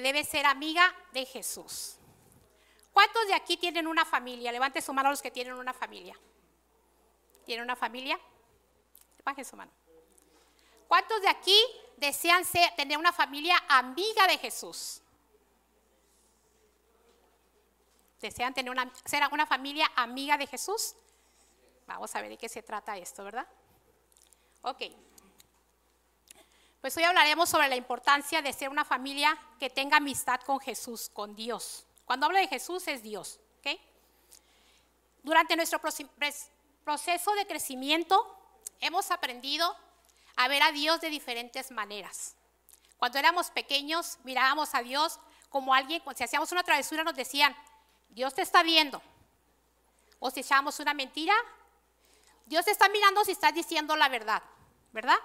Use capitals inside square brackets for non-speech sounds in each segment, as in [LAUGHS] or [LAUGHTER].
debe ser amiga de Jesús. ¿Cuántos de aquí tienen una familia? Levante su mano los que tienen una familia. ¿Tienen una familia? Baje su mano. ¿Cuántos de aquí desean tener una familia amiga de Jesús? ¿Desean tener una, ser una familia amiga de Jesús? Vamos a ver de qué se trata esto, ¿verdad? Ok. Pues hoy hablaremos sobre la importancia de ser una familia que tenga amistad con Jesús, con Dios. Cuando hablo de Jesús es Dios, ¿ok? Durante nuestro proceso de crecimiento hemos aprendido a ver a Dios de diferentes maneras. Cuando éramos pequeños mirábamos a Dios como alguien, si hacíamos una travesura nos decían, Dios te está viendo. O si echábamos una mentira, Dios te está mirando si estás diciendo la verdad, ¿verdad?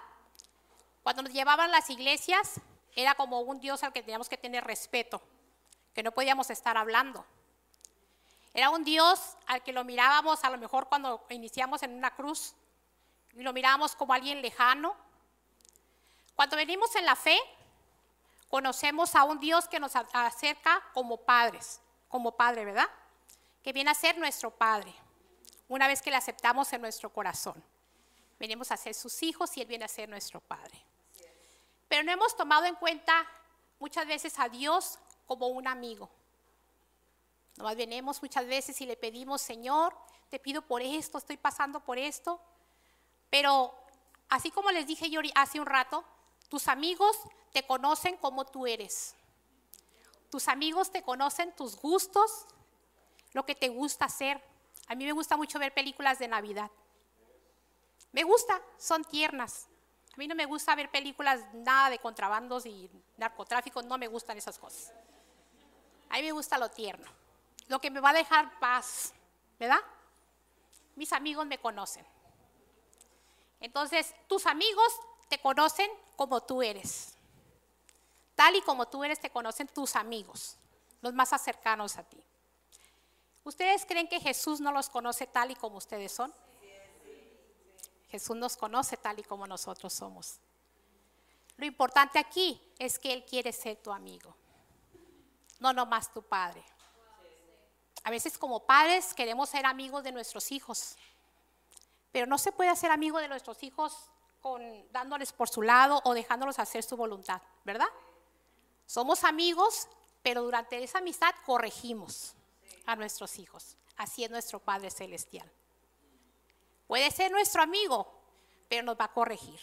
Cuando nos llevaban las iglesias, era como un Dios al que teníamos que tener respeto, que no podíamos estar hablando. Era un Dios al que lo mirábamos a lo mejor cuando iniciamos en una cruz y lo mirábamos como alguien lejano. Cuando venimos en la fe, conocemos a un Dios que nos acerca como padres, como padre, ¿verdad? Que viene a ser nuestro padre, una vez que le aceptamos en nuestro corazón. Venimos a ser sus hijos y Él viene a ser nuestro padre. Pero no hemos tomado en cuenta muchas veces a Dios como un amigo. Nomás venimos muchas veces y le pedimos, Señor, te pido por esto, estoy pasando por esto. Pero así como les dije yo hace un rato, tus amigos te conocen como tú eres. Tus amigos te conocen tus gustos, lo que te gusta hacer. A mí me gusta mucho ver películas de Navidad. Me gusta, son tiernas. A mí no me gusta ver películas nada de contrabandos y narcotráfico, no me gustan esas cosas. A mí me gusta lo tierno, lo que me va a dejar paz, ¿verdad? Mis amigos me conocen. Entonces, tus amigos te conocen como tú eres. Tal y como tú eres, te conocen tus amigos, los más cercanos a ti. ¿Ustedes creen que Jesús no los conoce tal y como ustedes son? Jesús nos conoce tal y como nosotros somos. Lo importante aquí es que Él quiere ser tu amigo, no nomás tu padre. A veces como padres queremos ser amigos de nuestros hijos, pero no se puede ser amigo de nuestros hijos con, dándoles por su lado o dejándolos hacer su voluntad, ¿verdad? Somos amigos, pero durante esa amistad corregimos a nuestros hijos. Así es nuestro Padre Celestial. Puede ser nuestro amigo, pero nos va a corregir.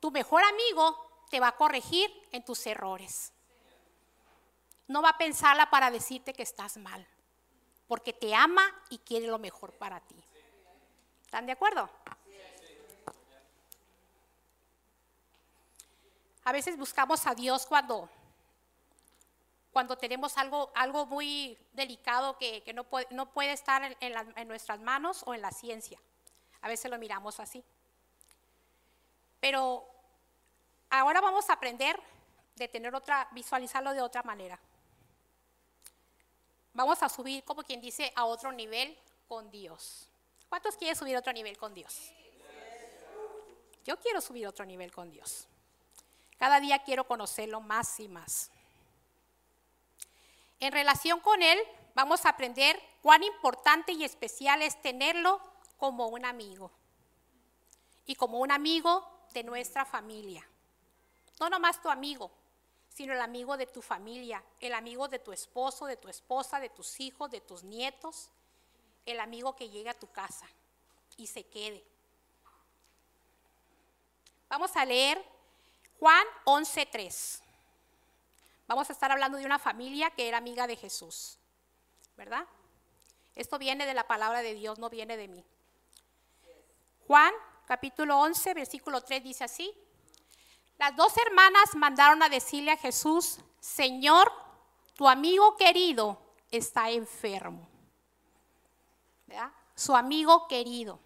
Tu mejor amigo te va a corregir en tus errores. No va a pensarla para decirte que estás mal, porque te ama y quiere lo mejor para ti. ¿Están de acuerdo? A veces buscamos a Dios cuando, cuando tenemos algo, algo muy delicado que, no, puede, no, puede, estar en, en nuestras manos o en la ciencia. A veces lo miramos así. Pero ahora vamos a aprender de tener otra, visualizarlo de otra manera. Vamos a subir, como quien dice, a otro nivel con Dios. ¿Cuántos quieren subir a otro nivel con Dios? Yo quiero subir a otro nivel con Dios. Cada día quiero conocerlo más y más. En relación con Él, vamos a aprender cuán importante y especial es tenerlo como un amigo. Y como un amigo de nuestra familia. No nomás tu amigo, sino el amigo de tu familia, el amigo de tu esposo, de tu esposa, de tus hijos, de tus nietos, el amigo que llegue a tu casa y se quede. Vamos a leer Juan 11.3. Vamos a estar hablando de una familia que era amiga de Jesús, ¿verdad? Esto viene de la palabra de Dios, no viene de mí. Juan capítulo 11, versículo 3 dice así. Las dos hermanas mandaron a decirle a Jesús, Señor, tu amigo querido está enfermo. Su amigo querido.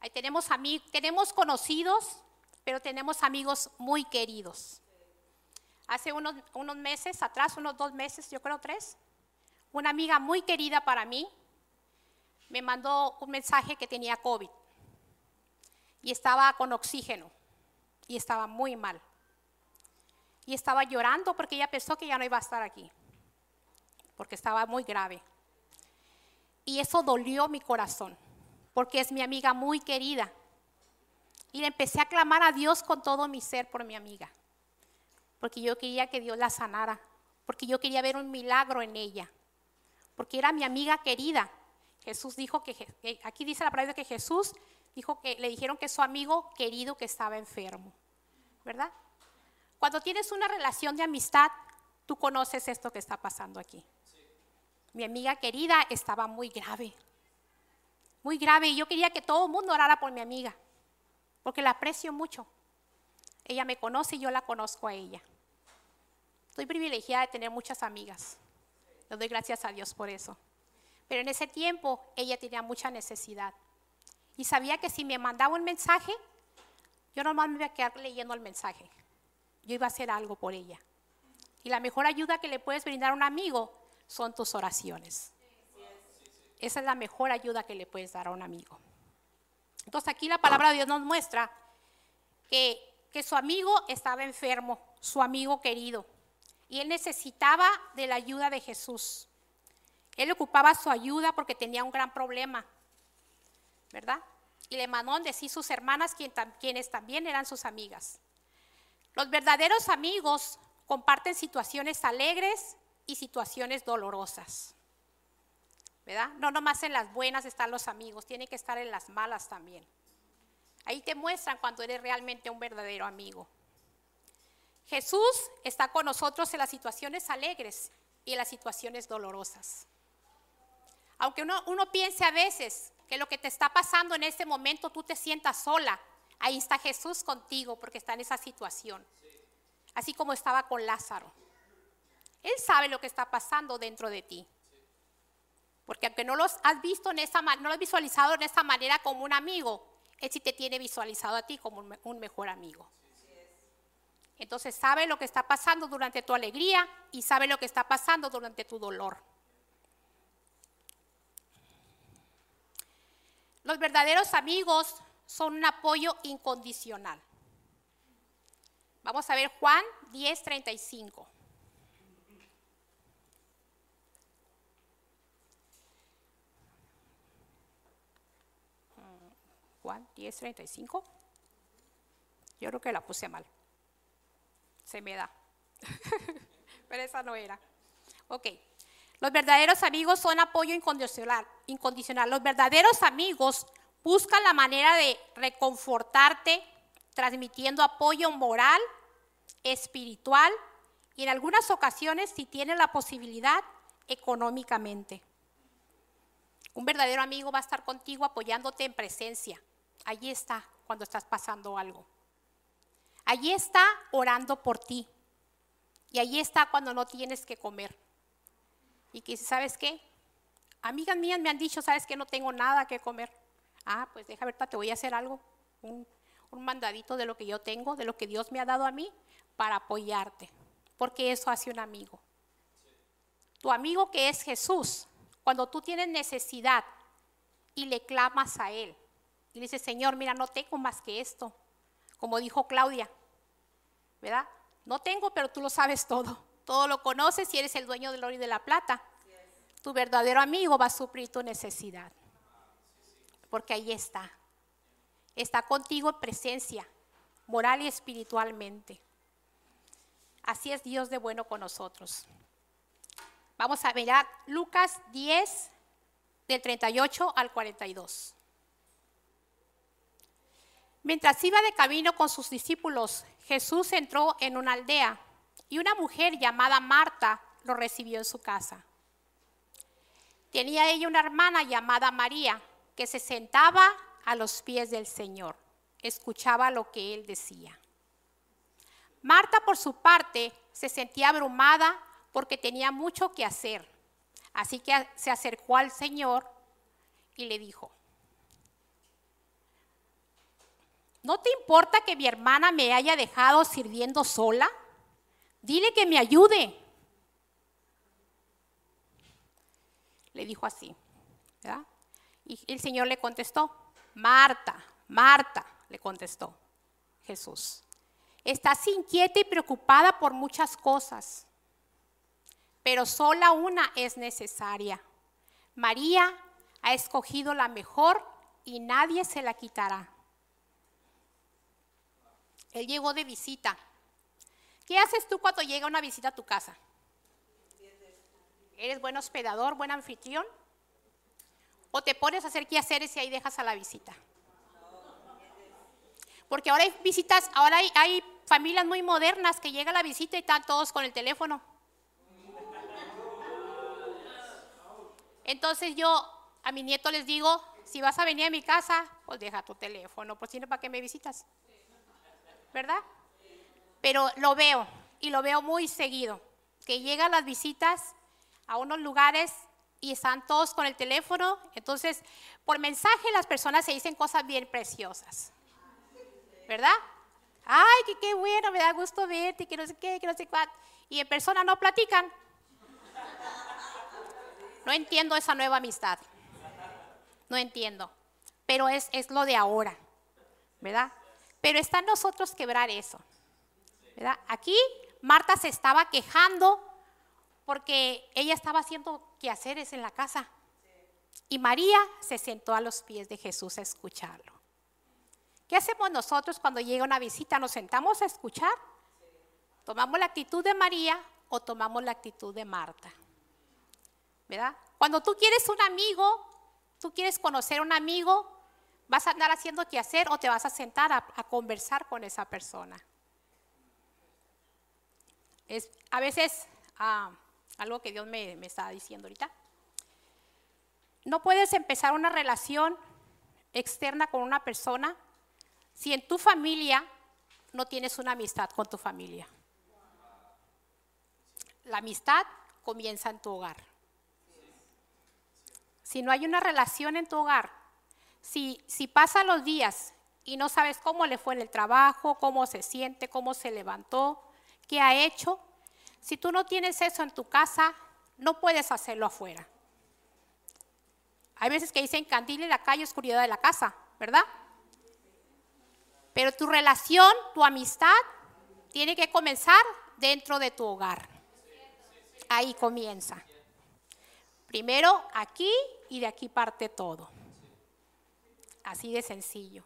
Ahí tenemos, amigos, tenemos conocidos, pero tenemos amigos muy queridos. Hace unos, meses atrás, unos dos meses, yo creo tres, una amiga muy querida para mí me mandó un mensaje que tenía COVID y estaba con oxígeno y estaba muy mal. y estaba llorando porque ella pensó que ya no iba a estar aquí, porque estaba muy grave. Y eso dolió mi corazón, porque es mi amiga muy querida. Y le empecé a clamar a Dios con todo mi ser por mi amiga, porque yo quería que Dios la sanara, porque yo quería ver un milagro en ella, porque era mi amiga querida. Jesús dijo que, aquí dice la palabra que Jesús dijo que le dijeron que su amigo querido que estaba enfermo, ¿verdad? Cuando tienes una relación de amistad, tú conoces esto que está pasando aquí. Mi amiga querida estaba muy grave, muy grave, y yo quería que todo el mundo orara por mi amiga, porque la aprecio mucho. Ella me conoce y yo la conozco a ella. Estoy privilegiada de tener muchas amigas. Le doy gracias a Dios por eso. Pero en ese tiempo ella tenía mucha necesidad. Y sabía que si me mandaba un mensaje, yo nomás me iba a quedar leyendo el mensaje yo iba a hacer algo por ella. Y la mejor ayuda que le puedes brindar a un amigo son tus oraciones. Esa es la mejor ayuda que le puedes dar a un amigo. Entonces aquí la palabra de Dios nos muestra que, que su amigo estaba enfermo, su amigo querido, y él necesitaba de la ayuda de Jesús. Él ocupaba su ayuda porque tenía un gran problema, ¿verdad? Y le mandó decir sus hermanas, quienes también eran sus amigas. Los verdaderos amigos comparten situaciones alegres y situaciones dolorosas. ¿Verdad? No nomás en las buenas están los amigos, tienen que estar en las malas también. Ahí te muestran cuando eres realmente un verdadero amigo. Jesús está con nosotros en las situaciones alegres y en las situaciones dolorosas. Aunque uno, uno piense a veces que lo que te está pasando en este momento tú te sientas sola, Ahí está Jesús contigo porque está en esa situación. Así como estaba con Lázaro. Él sabe lo que está pasando dentro de ti. Porque aunque no los has visto en esa no lo has visualizado en esa manera como un amigo, él sí te tiene visualizado a ti como un mejor amigo. Entonces sabe lo que está pasando durante tu alegría y sabe lo que está pasando durante tu dolor. Los verdaderos amigos son un apoyo incondicional. Vamos a ver Juan 10:35. Juan 10:35. Yo creo que la puse mal. Se me da. [LAUGHS] Pero esa no era. Ok. Los verdaderos amigos son apoyo incondicional. incondicional. Los verdaderos amigos Busca la manera de reconfortarte transmitiendo apoyo moral, espiritual y en algunas ocasiones, si tienes la posibilidad, económicamente. Un verdadero amigo va a estar contigo apoyándote en presencia. Allí está cuando estás pasando algo. Allí está orando por ti. Y allí está cuando no tienes que comer. Y que, ¿sabes qué? Amigas mías me han dicho, ¿sabes qué? No tengo nada que comer. Ah, pues deja ver, te voy a hacer algo, un, mandadito de lo que yo tengo, de lo que Dios me ha dado a mí, para apoyarte, porque eso hace un amigo. Tu amigo que es Jesús, cuando tú tienes necesidad y le clamas a Él, y le dices, Señor, mira, no tengo más que esto, como dijo Claudia, ¿verdad? No tengo, pero tú lo sabes todo. Todo lo conoces y eres el dueño del oro y de la plata. Tu verdadero amigo va a suplir tu necesidad porque ahí está. Está contigo en presencia, moral y espiritualmente. Así es Dios de bueno con nosotros. Vamos a mirar Lucas 10, del 38 al 42. Mientras iba de camino con sus discípulos, Jesús entró en una aldea y una mujer llamada Marta lo recibió en su casa. Tenía ella una hermana llamada María que se sentaba a los pies del Señor, escuchaba lo que él decía. Marta, por su parte, se sentía abrumada porque tenía mucho que hacer. Así que se acercó al Señor y le dijo, ¿no te importa que mi hermana me haya dejado sirviendo sola? Dile que me ayude. Le dijo así, ¿verdad? Y el Señor le contestó, Marta, Marta, le contestó Jesús. Estás inquieta y preocupada por muchas cosas, pero sola una es necesaria. María ha escogido la mejor y nadie se la quitará. Él llegó de visita. ¿Qué haces tú cuando llega una visita a tu casa? ¿Eres buen hospedador, buen anfitrión? ¿O te pones a hacer quehaceres y ahí dejas a la visita? Porque ahora hay visitas, ahora hay, familias muy modernas que llega la visita y están todos con el teléfono. Entonces yo a mi nieto les digo, si vas a venir a mi casa, pues deja tu teléfono, por si no, ¿para qué me visitas? ¿Verdad? Pero lo veo, y lo veo muy seguido, que llegan las visitas a unos lugares y están todos con el teléfono, entonces por mensaje las personas se dicen cosas bien preciosas, ¿verdad? Ay, que qué bueno, me da gusto verte, que no sé qué, que no sé cuánto. Y en persona no platican. No entiendo esa nueva amistad. No entiendo. Pero es, es lo de ahora, ¿verdad? Pero está en nosotros quebrar eso. ¿verdad? Aquí Marta se estaba quejando porque ella estaba haciendo quehaceres en la casa. Y María se sentó a los pies de Jesús a escucharlo. ¿Qué hacemos nosotros cuando llega una visita? ¿Nos sentamos a escuchar? ¿Tomamos la actitud de María o tomamos la actitud de Marta? ¿Verdad? Cuando tú quieres un amigo, tú quieres conocer a un amigo, vas a andar haciendo qué hacer o te vas a sentar a, conversar con esa persona. Es a veces ah, algo que Dios me, me está diciendo ahorita. No puedes empezar una relación externa con una persona si en tu familia no tienes una amistad con tu familia. La amistad comienza en tu hogar. Si no hay una relación en tu hogar, si, si pasan los días y no sabes cómo le fue en el trabajo, cómo se siente, cómo se levantó, qué ha hecho, si tú no tienes eso en tu casa, no puedes hacerlo afuera. Hay veces que dicen candil en la calle, oscuridad de la casa, ¿verdad? Pero tu relación, tu amistad, tiene que comenzar dentro de tu hogar. Ahí comienza. Primero aquí y de aquí parte todo. Así de sencillo.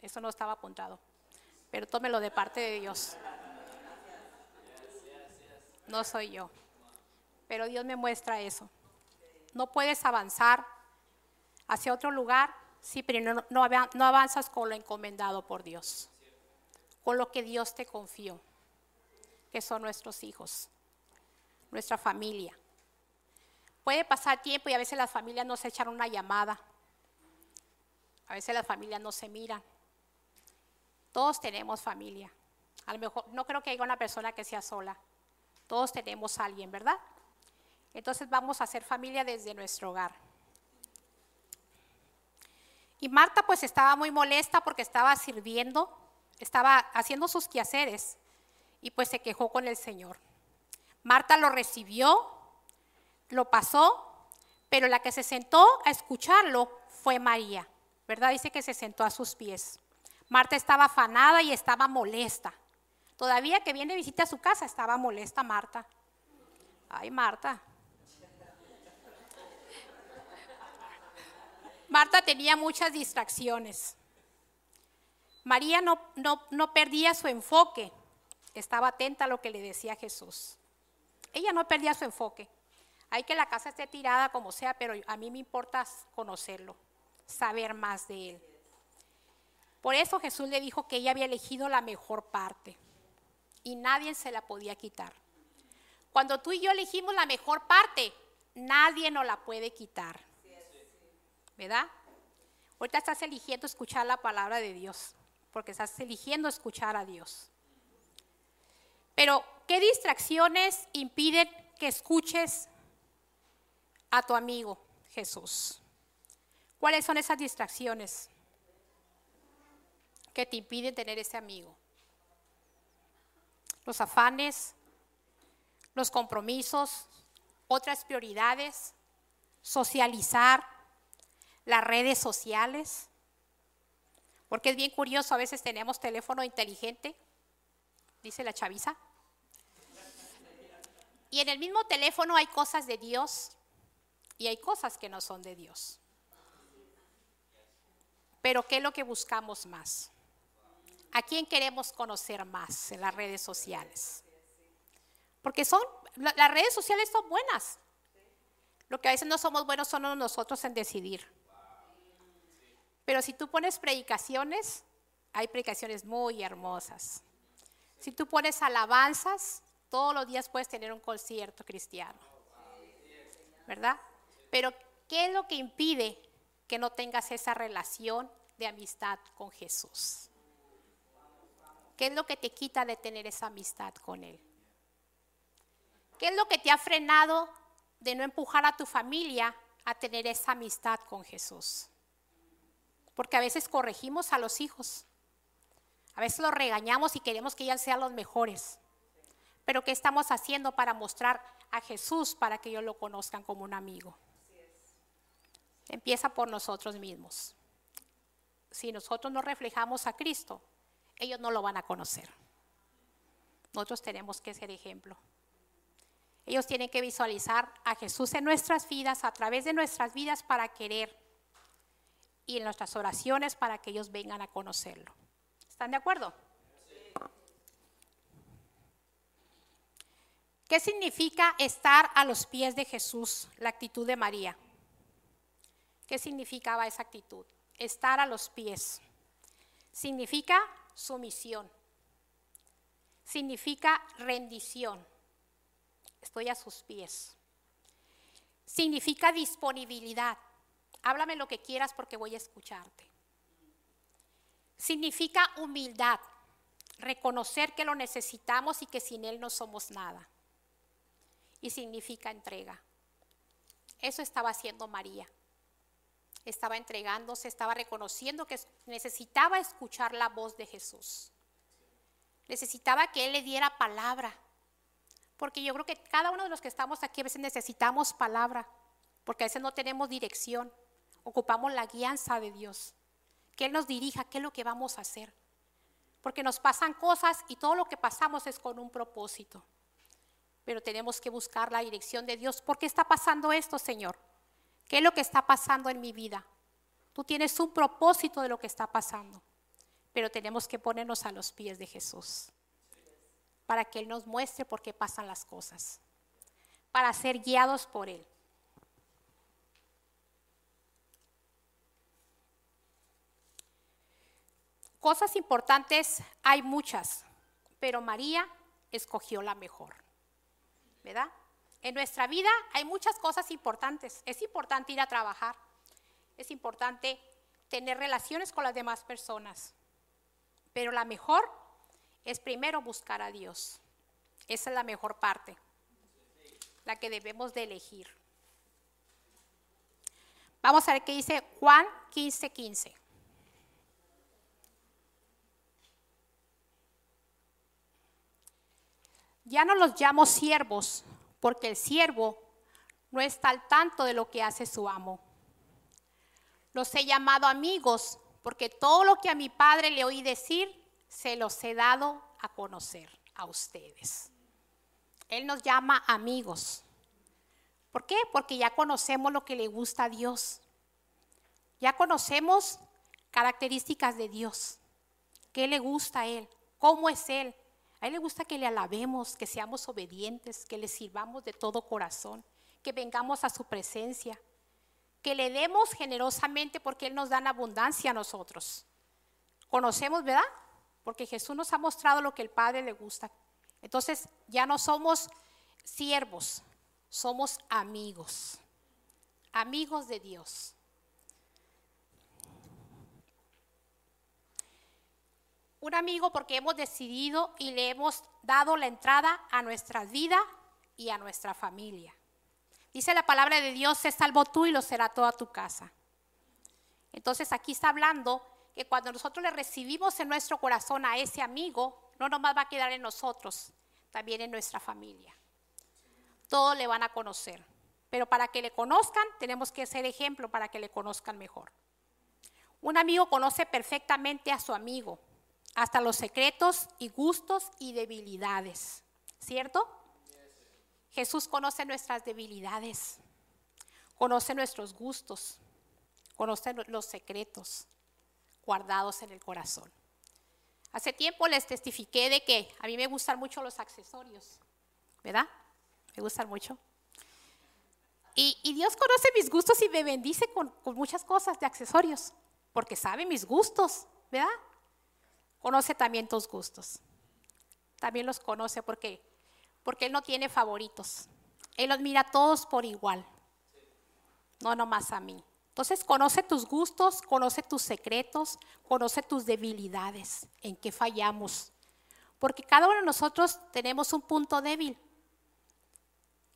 Eso no estaba apuntado. Pero tómelo de parte de Dios. No soy yo. Pero Dios me muestra eso. No puedes avanzar hacia otro lugar si pero no, no avanzas con lo encomendado por Dios, con lo que Dios te confió, que son nuestros hijos, nuestra familia. Puede pasar tiempo y a veces las familias no se echan una llamada, a veces las familias no se miran. Todos tenemos familia. A lo mejor no creo que haya una persona que sea sola. Todos tenemos a alguien, ¿verdad? Entonces vamos a hacer familia desde nuestro hogar. Y Marta pues estaba muy molesta porque estaba sirviendo, estaba haciendo sus quehaceres y pues se quejó con el Señor. Marta lo recibió, lo pasó, pero la que se sentó a escucharlo fue María, ¿verdad? Dice que se sentó a sus pies. Marta estaba afanada y estaba molesta. Todavía que viene visita a su casa, estaba molesta Marta. Ay, Marta, Marta tenía muchas distracciones. María no, no, perdía su enfoque, estaba atenta a lo que le decía Jesús. Ella no perdía su enfoque. Hay que la casa esté tirada como sea, pero a mí me importa conocerlo, saber más de él. Por eso Jesús le dijo que ella había elegido la mejor parte y nadie se la podía quitar. Cuando tú y yo elegimos la mejor parte, nadie nos la puede quitar. ¿verdad? Ahorita estás eligiendo escuchar la palabra de Dios, porque estás eligiendo escuchar a Dios. Pero, ¿qué distracciones impiden que escuches a tu amigo Jesús? ¿Cuáles son esas distracciones que te impiden tener ese amigo? Los afanes, los compromisos, otras prioridades, socializar, las redes sociales, porque es bien curioso, a veces tenemos teléfono inteligente dice la chaviza. Y en el mismo teléfono hay cosas de Dios y hay cosas que no son de Dios. Pero ¿qué es lo que buscamos más? ¿A quién queremos conocer más en las redes sociales? Porque son, las redes sociales son buenas. Lo que a veces no somos buenos somos nosotros en decidir. Pero si tú pones predicaciones, hay predicaciones muy hermosas. Si tú pones alabanzas, todos los días puedes tener un concierto cristiano. ¿Verdad? Pero ¿qué es lo que impide que no tengas esa relación de amistad con Jesús? ¿Qué es lo que te quita de tener esa amistad con Él? ¿Qué es lo que te ha frenado de no empujar a tu familia a tener esa amistad con Jesús? Porque a veces corregimos a los hijos, a veces los regañamos y queremos que ellos sean los mejores. Pero ¿qué estamos haciendo para mostrar a Jesús para que ellos lo conozcan como un amigo? Empieza por nosotros mismos. Si nosotros no reflejamos a Cristo, ellos no lo van a conocer. Nosotros tenemos que ser ejemplo. Ellos tienen que visualizar a Jesús en nuestras vidas, a través de nuestras vidas para querer y en nuestras oraciones para que ellos vengan a conocerlo. ¿Están de acuerdo? ¿Qué significa estar a los pies de Jesús, la actitud de María? ¿Qué significaba esa actitud? Estar a los pies. Significa sumisión. Significa rendición. Estoy a sus pies. Significa disponibilidad. Háblame lo que quieras porque voy a escucharte. Significa humildad. Reconocer que lo necesitamos y que sin Él no somos nada y significa entrega. Eso estaba haciendo María. Estaba entregándose, estaba reconociendo que necesitaba escuchar la voz de Jesús. Necesitaba que Él le diera palabra. Porque yo creo que cada uno de los que estamos aquí a veces necesitamos palabra. Porque a veces no tenemos dirección. Ocupamos la guianza de Dios. Que Él nos dirija qué es lo que vamos a hacer. Porque nos pasan cosas y todo lo que pasamos es con un propósito pero tenemos que buscar la dirección de Dios. ¿Por qué está pasando esto, Señor? ¿Qué es lo que está pasando en mi vida? Tú tienes un propósito de lo que está pasando, pero tenemos que ponernos a los pies de Jesús para que Él nos muestre por qué pasan las cosas, para ser guiados por Él. Cosas importantes hay muchas, pero María escogió la mejor. ¿verdad? En nuestra vida hay muchas cosas importantes. Es importante ir a trabajar. Es importante tener relaciones con las demás personas. Pero la mejor es primero buscar a Dios. Esa es la mejor parte, la que debemos de elegir. Vamos a ver qué dice Juan 15, 15. Ya no los llamo siervos, porque el siervo no está al tanto de lo que hace su amo. Los he llamado amigos, porque todo lo que a mi padre le oí decir, se los he dado a conocer a ustedes. Él nos llama amigos. ¿Por qué? Porque ya conocemos lo que le gusta a Dios. Ya conocemos características de Dios. ¿Qué le gusta a Él? ¿Cómo es Él? A Él le gusta que le alabemos, que seamos obedientes, que le sirvamos de todo corazón, que vengamos a su presencia, que le demos generosamente porque Él nos da en abundancia a nosotros. Conocemos, ¿verdad? Porque Jesús nos ha mostrado lo que el Padre le gusta. Entonces ya no somos siervos, somos amigos, amigos de Dios. Un amigo porque hemos decidido y le hemos dado la entrada a nuestra vida y a nuestra familia. Dice la palabra de Dios, se salvó tú y lo será toda tu casa. Entonces aquí está hablando que cuando nosotros le recibimos en nuestro corazón a ese amigo, no nomás va a quedar en nosotros, también en nuestra familia. Todos le van a conocer. Pero para que le conozcan, tenemos que ser ejemplo para que le conozcan mejor. Un amigo conoce perfectamente a su amigo hasta los secretos y gustos y debilidades. ¿Cierto? Jesús conoce nuestras debilidades, conoce nuestros gustos, conoce los secretos guardados en el corazón. Hace tiempo les testifiqué de que a mí me gustan mucho los accesorios, ¿verdad? Me gustan mucho. Y, Dios conoce mis gustos y me bendice con, muchas cosas de accesorios, porque sabe mis gustos, ¿verdad? Conoce también tus gustos. También los conoce porque, porque Él no tiene favoritos. Él los mira a todos por igual, no nomás a mí. Entonces conoce tus gustos, conoce tus secretos, conoce tus debilidades, en qué fallamos. Porque cada uno de nosotros tenemos un punto débil.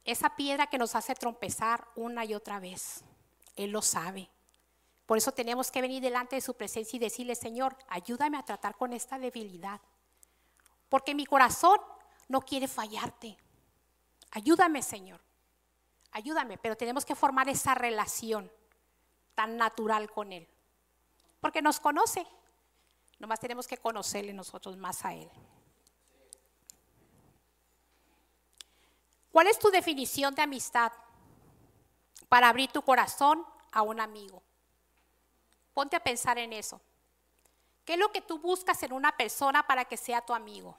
Esa piedra que nos hace trompezar una y otra vez. Él lo sabe. Por eso tenemos que venir delante de su presencia y decirle, Señor, ayúdame a tratar con esta debilidad. Porque mi corazón no quiere fallarte. Ayúdame, Señor. Ayúdame, pero tenemos que formar esa relación tan natural con Él. Porque nos conoce. Nomás tenemos que conocerle nosotros más a Él. ¿Cuál es tu definición de amistad para abrir tu corazón a un amigo? Ponte a pensar en eso. ¿Qué es lo que tú buscas en una persona para que sea tu amigo?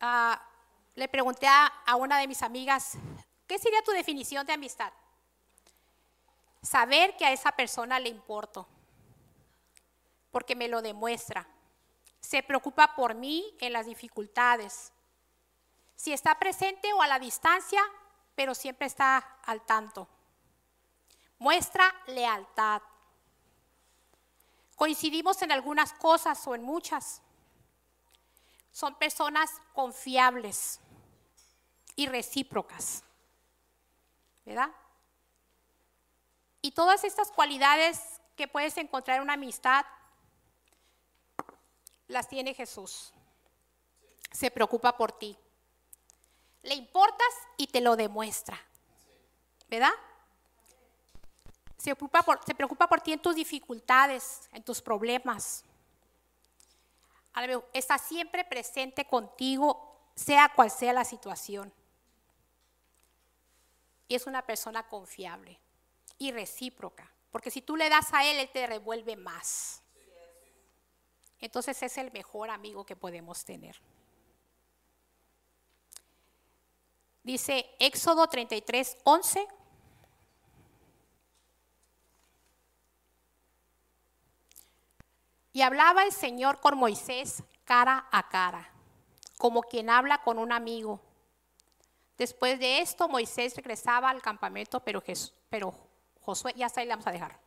Ah, le pregunté a, a una de mis amigas, ¿qué sería tu definición de amistad? Saber que a esa persona le importo, porque me lo demuestra. Se preocupa por mí en las dificultades. Si está presente o a la distancia, pero siempre está al tanto. Muestra lealtad. Coincidimos en algunas cosas o en muchas. Son personas confiables y recíprocas. ¿Verdad? Y todas estas cualidades que puedes encontrar en una amistad, las tiene Jesús. Se preocupa por ti. Le importas y te lo demuestra. ¿Verdad? Se preocupa, por, ti en tus dificultades, en tus problemas. Está siempre presente contigo, sea cual sea la situación. Y es una persona confiable y recíproca. Porque si tú le das a Él, Él te revuelve más. Entonces es el mejor amigo que podemos tener. Dice Éxodo 33, 11. Y hablaba el Señor con Moisés cara a cara, como quien habla con un amigo. Después de esto, Moisés regresaba al campamento, pero, Josué, ya está ahí, le vamos a dejar.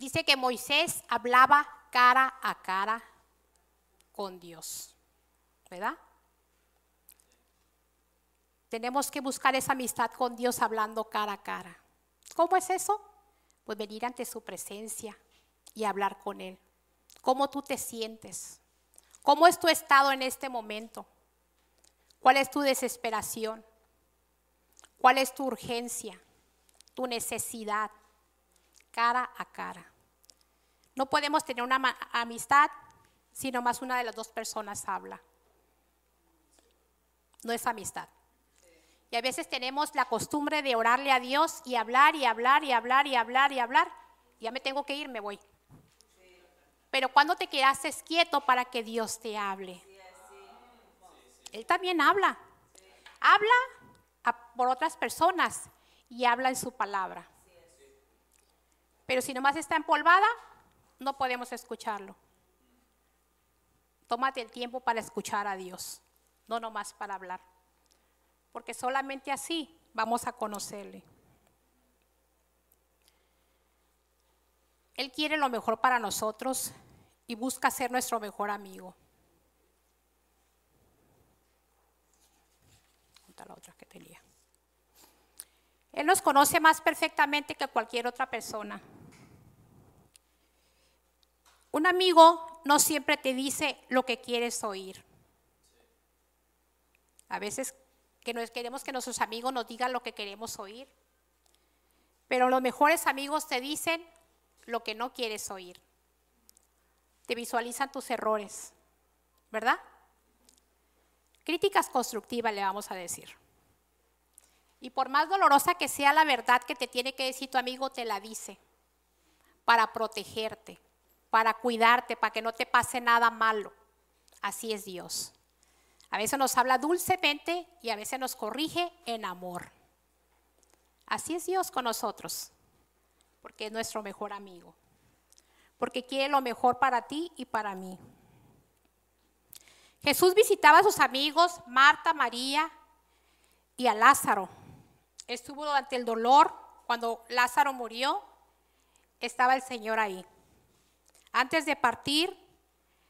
Dice que Moisés hablaba cara a cara con Dios, ¿verdad? Tenemos que buscar esa amistad con Dios hablando cara a cara. ¿Cómo es eso? Pues venir ante su presencia y hablar con Él. ¿Cómo tú te sientes? ¿Cómo es tu estado en este momento? ¿Cuál es tu desesperación? ¿Cuál es tu urgencia? tu necesidad cara a cara. No podemos tener una amistad si nomás una de las dos personas habla. No es amistad. Y a veces tenemos la costumbre de orarle a Dios y hablar y hablar y hablar y hablar y hablar. Ya me tengo que ir, me voy. Pero cuando te quedaste quieto para que Dios te hable. Él también habla. Habla por otras personas, y habla en su palabra. Pero si nomás está empolvada, no podemos escucharlo. Tómate el tiempo para escuchar a Dios, no nomás para hablar. Porque solamente así vamos a conocerle. Él quiere lo mejor para nosotros y busca ser nuestro mejor amigo. la otra que tenía. Él nos conoce más perfectamente que cualquier otra persona. Un amigo no siempre te dice lo que quieres oír. A veces que queremos que nuestros amigos nos digan lo que queremos oír. Pero los mejores amigos te dicen lo que no quieres oír. Te visualizan tus errores, ¿verdad? Críticas constructivas le vamos a decir. Y por más dolorosa que sea la verdad que te tiene que decir tu amigo, te la dice para protegerte, para cuidarte, para que no te pase nada malo. Así es Dios. A veces nos habla dulcemente y a veces nos corrige en amor. Así es Dios con nosotros, porque es nuestro mejor amigo, porque quiere lo mejor para ti y para mí. Jesús visitaba a sus amigos, Marta, María y a Lázaro. Estuvo durante el dolor, cuando Lázaro murió, estaba el Señor ahí. Antes de partir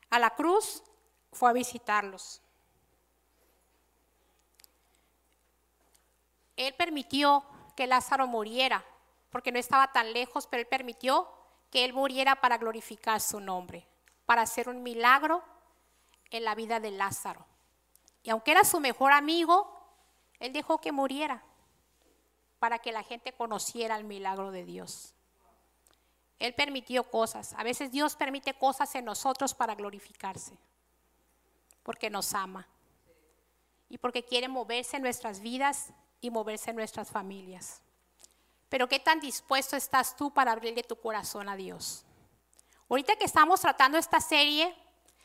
a la cruz, fue a visitarlos. Él permitió que Lázaro muriera, porque no estaba tan lejos, pero él permitió que él muriera para glorificar su nombre, para hacer un milagro en la vida de Lázaro. Y aunque era su mejor amigo, él dejó que muriera para que la gente conociera el milagro de Dios. Él permitió cosas. A veces Dios permite cosas en nosotros para glorificarse, porque nos ama y porque quiere moverse en nuestras vidas y moverse en nuestras familias. Pero ¿qué tan dispuesto estás tú para abrirle tu corazón a Dios? Ahorita que estamos tratando esta serie,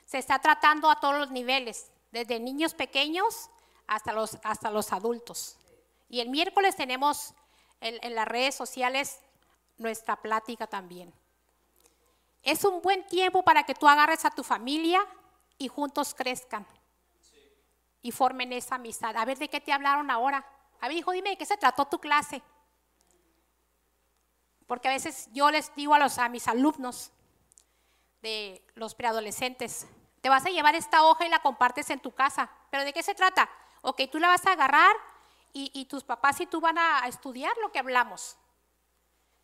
se está tratando a todos los niveles, desde niños pequeños hasta los, hasta los adultos. Y el miércoles tenemos en, las redes sociales nuestra plática también. Es un buen tiempo para que tú agarres a tu familia y juntos crezcan y formen esa amistad. A ver, ¿de qué te hablaron ahora? A ver, hijo, dime de qué se trató tu clase. Porque a veces yo les digo a, los, a mis alumnos de los preadolescentes, te vas a llevar esta hoja y la compartes en tu casa. ¿Pero de qué se trata? Ok, tú la vas a agarrar y, tus papás y tú van a, estudiar lo que hablamos.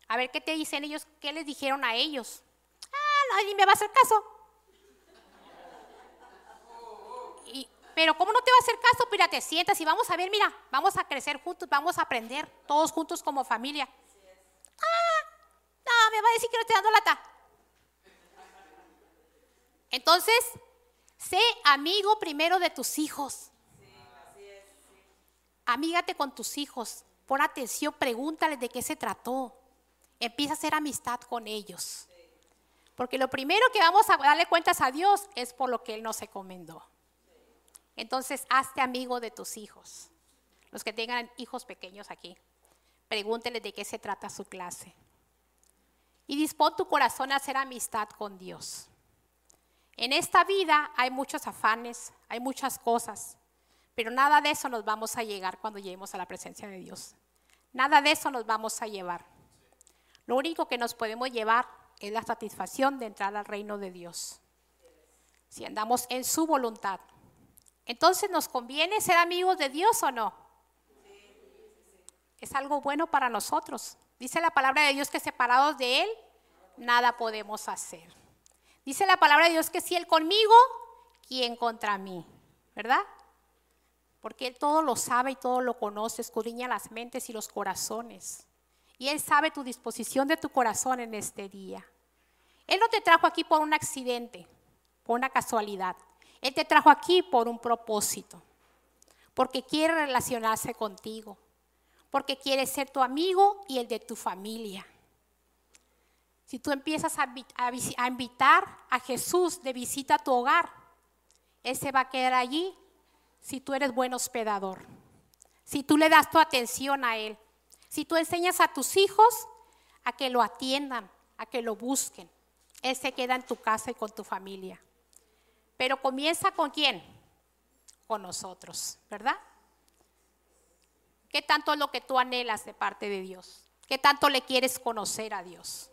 A ver qué te dicen ellos, qué les dijeron a ellos. Ah, nadie me va a hacer caso. Pero ¿cómo no te va a hacer caso? Mira, te sientas y vamos a ver, mira, vamos a crecer juntos, vamos a aprender, todos juntos como familia. No, me va a decir que no estoy dando lata. Entonces, sé amigo primero de tus hijos. Amígate con tus hijos, pon atención, pregúntales de qué se trató. Empieza a hacer amistad con ellos. Porque lo primero que vamos a darle cuentas a Dios es por lo que Él nos encomendó. Entonces, hazte amigo de tus hijos. Los que tengan hijos pequeños aquí, pregúnteles de qué se trata su clase. Y dispón tu corazón a hacer amistad con Dios. En esta vida hay muchos afanes, hay muchas cosas, pero nada de eso nos vamos a llegar cuando lleguemos a la presencia de Dios. Nada de eso nos vamos a llevar. Lo único que nos podemos llevar es la satisfacción de entrar al reino de Dios. Si andamos en su voluntad. Entonces, ¿nos conviene ser amigos de Dios o no? Es algo bueno para nosotros. Dice la palabra de Dios que separados de Él, nada podemos hacer. Dice la palabra de Dios que si Él conmigo, ¿quién contra mí? ¿Verdad? Porque Él todo lo sabe y todo lo conoce, escudriña las mentes y los corazones. Y Él sabe tu disposición de tu corazón en este día. Él no te trajo aquí por un accidente, por una casualidad. Él te trajo aquí por un propósito, porque quiere relacionarse contigo, porque quiere ser tu amigo y el de tu familia. Si tú empiezas a, invitar a Jesús de visita a tu hogar, Él se va a quedar allí si tú eres buen hospedador, si tú le das tu atención a Él, si tú enseñas a tus hijos a que lo atiendan, a que lo busquen. Él se queda en tu casa y con tu familia. Pero comienza con quién? Con nosotros, ¿verdad? ¿Qué tanto es lo que tú anhelas de parte de Dios? ¿Qué tanto le quieres conocer a Dios?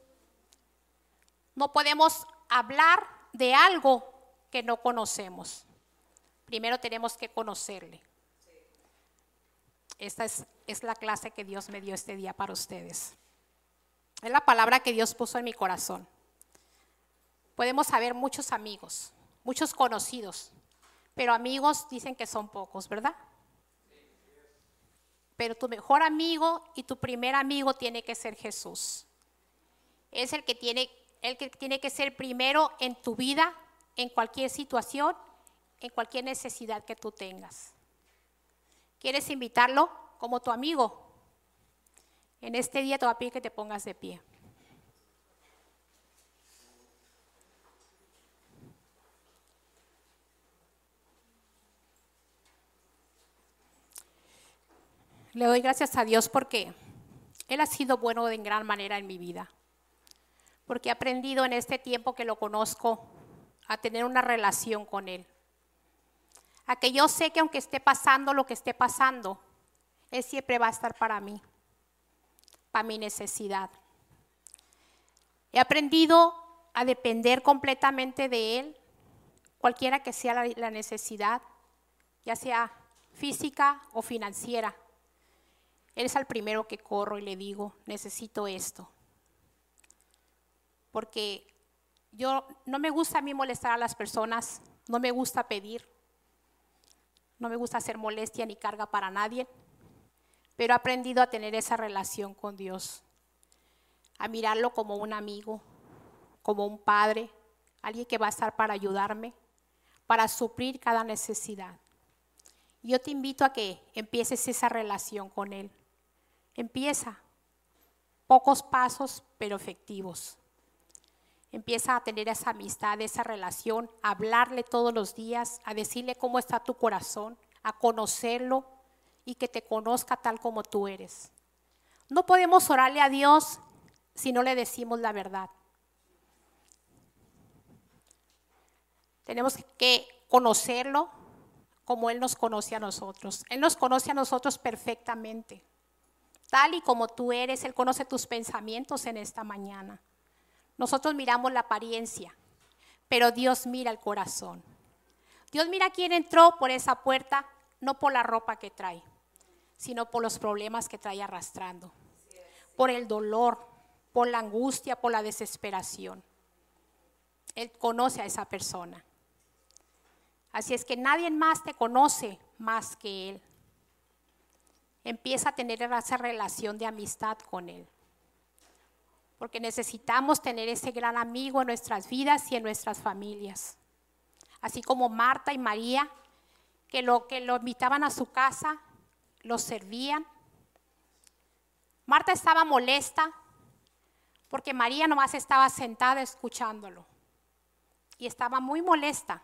No podemos hablar de algo que no conocemos. Primero tenemos que conocerle. Esta es, es, la clase que Dios me dio este día para ustedes. Es la palabra que Dios puso en mi corazón. Podemos saber muchos amigos, muchos conocidos, pero amigos dicen que son pocos, ¿verdad? Pero tu mejor amigo y tu primer amigo tiene que ser Jesús. Es el que tiene el que tiene que ser primero en tu vida, en cualquier situación, en cualquier necesidad que tú tengas. ¿Quieres invitarlo como tu amigo? En este día te voy a pedir que te pongas de pie. Le doy gracias a Dios porque Él ha sido bueno en gran manera en mi vida. Porque he aprendido en este tiempo que lo conozco a tener una relación con Él. A que yo sé que aunque esté pasando lo que esté pasando, Él siempre va a estar para mí, para mi necesidad. He aprendido a depender completamente de Él, cualquiera que sea la, necesidad, ya sea física o financiera. Él es el primero que corro y le digo, necesito esto. Porque yo no me gusta a mí molestar a las personas, no me gusta pedir, no me gusta hacer molestia ni carga para nadie, pero he aprendido a tener esa relación con Dios, a mirarlo como un amigo, como un padre, alguien que va a estar para ayudarme, para suplir cada necesidad. Yo te invito a que empieces esa relación con Él. Empieza. Pocos pasos, pero efectivos. Empieza a tener esa amistad, esa relación, a hablarle todos los días, a decirle cómo está tu corazón, a conocerlo y que te conozca tal como tú eres. No podemos orarle a Dios si no le decimos la verdad. Tenemos que conocerlo como Él nos conoce a nosotros. Él nos conoce a nosotros perfectamente. Tal y como tú eres, Él conoce tus pensamientos en esta mañana. Nosotros miramos la apariencia, pero Dios mira el corazón. Dios mira quién entró por esa puerta, no por la ropa que trae, sino por los problemas que trae arrastrando, por el dolor, por la angustia, por la desesperación. Él conoce a esa persona. Así es que nadie más te conoce más que Él empieza a tener esa relación de amistad con Él. Porque necesitamos tener ese gran amigo en nuestras vidas y en nuestras familias. Así como Marta y María, que lo, que lo invitaban a su casa, lo servían. Marta estaba molesta porque María nomás estaba sentada escuchándolo. Y estaba muy molesta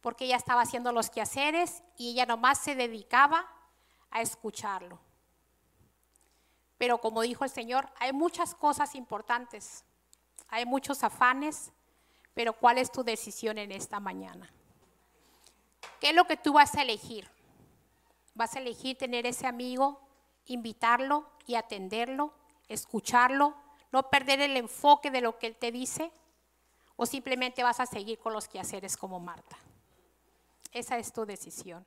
porque ella estaba haciendo los quehaceres y ella nomás se dedicaba a escucharlo. Pero como dijo el Señor, hay muchas cosas importantes, hay muchos afanes, pero ¿cuál es tu decisión en esta mañana? ¿Qué es lo que tú vas a elegir? ¿Vas a elegir tener ese amigo, invitarlo y atenderlo, escucharlo, no perder el enfoque de lo que él te dice? ¿O simplemente vas a seguir con los quehaceres como Marta? Esa es tu decisión.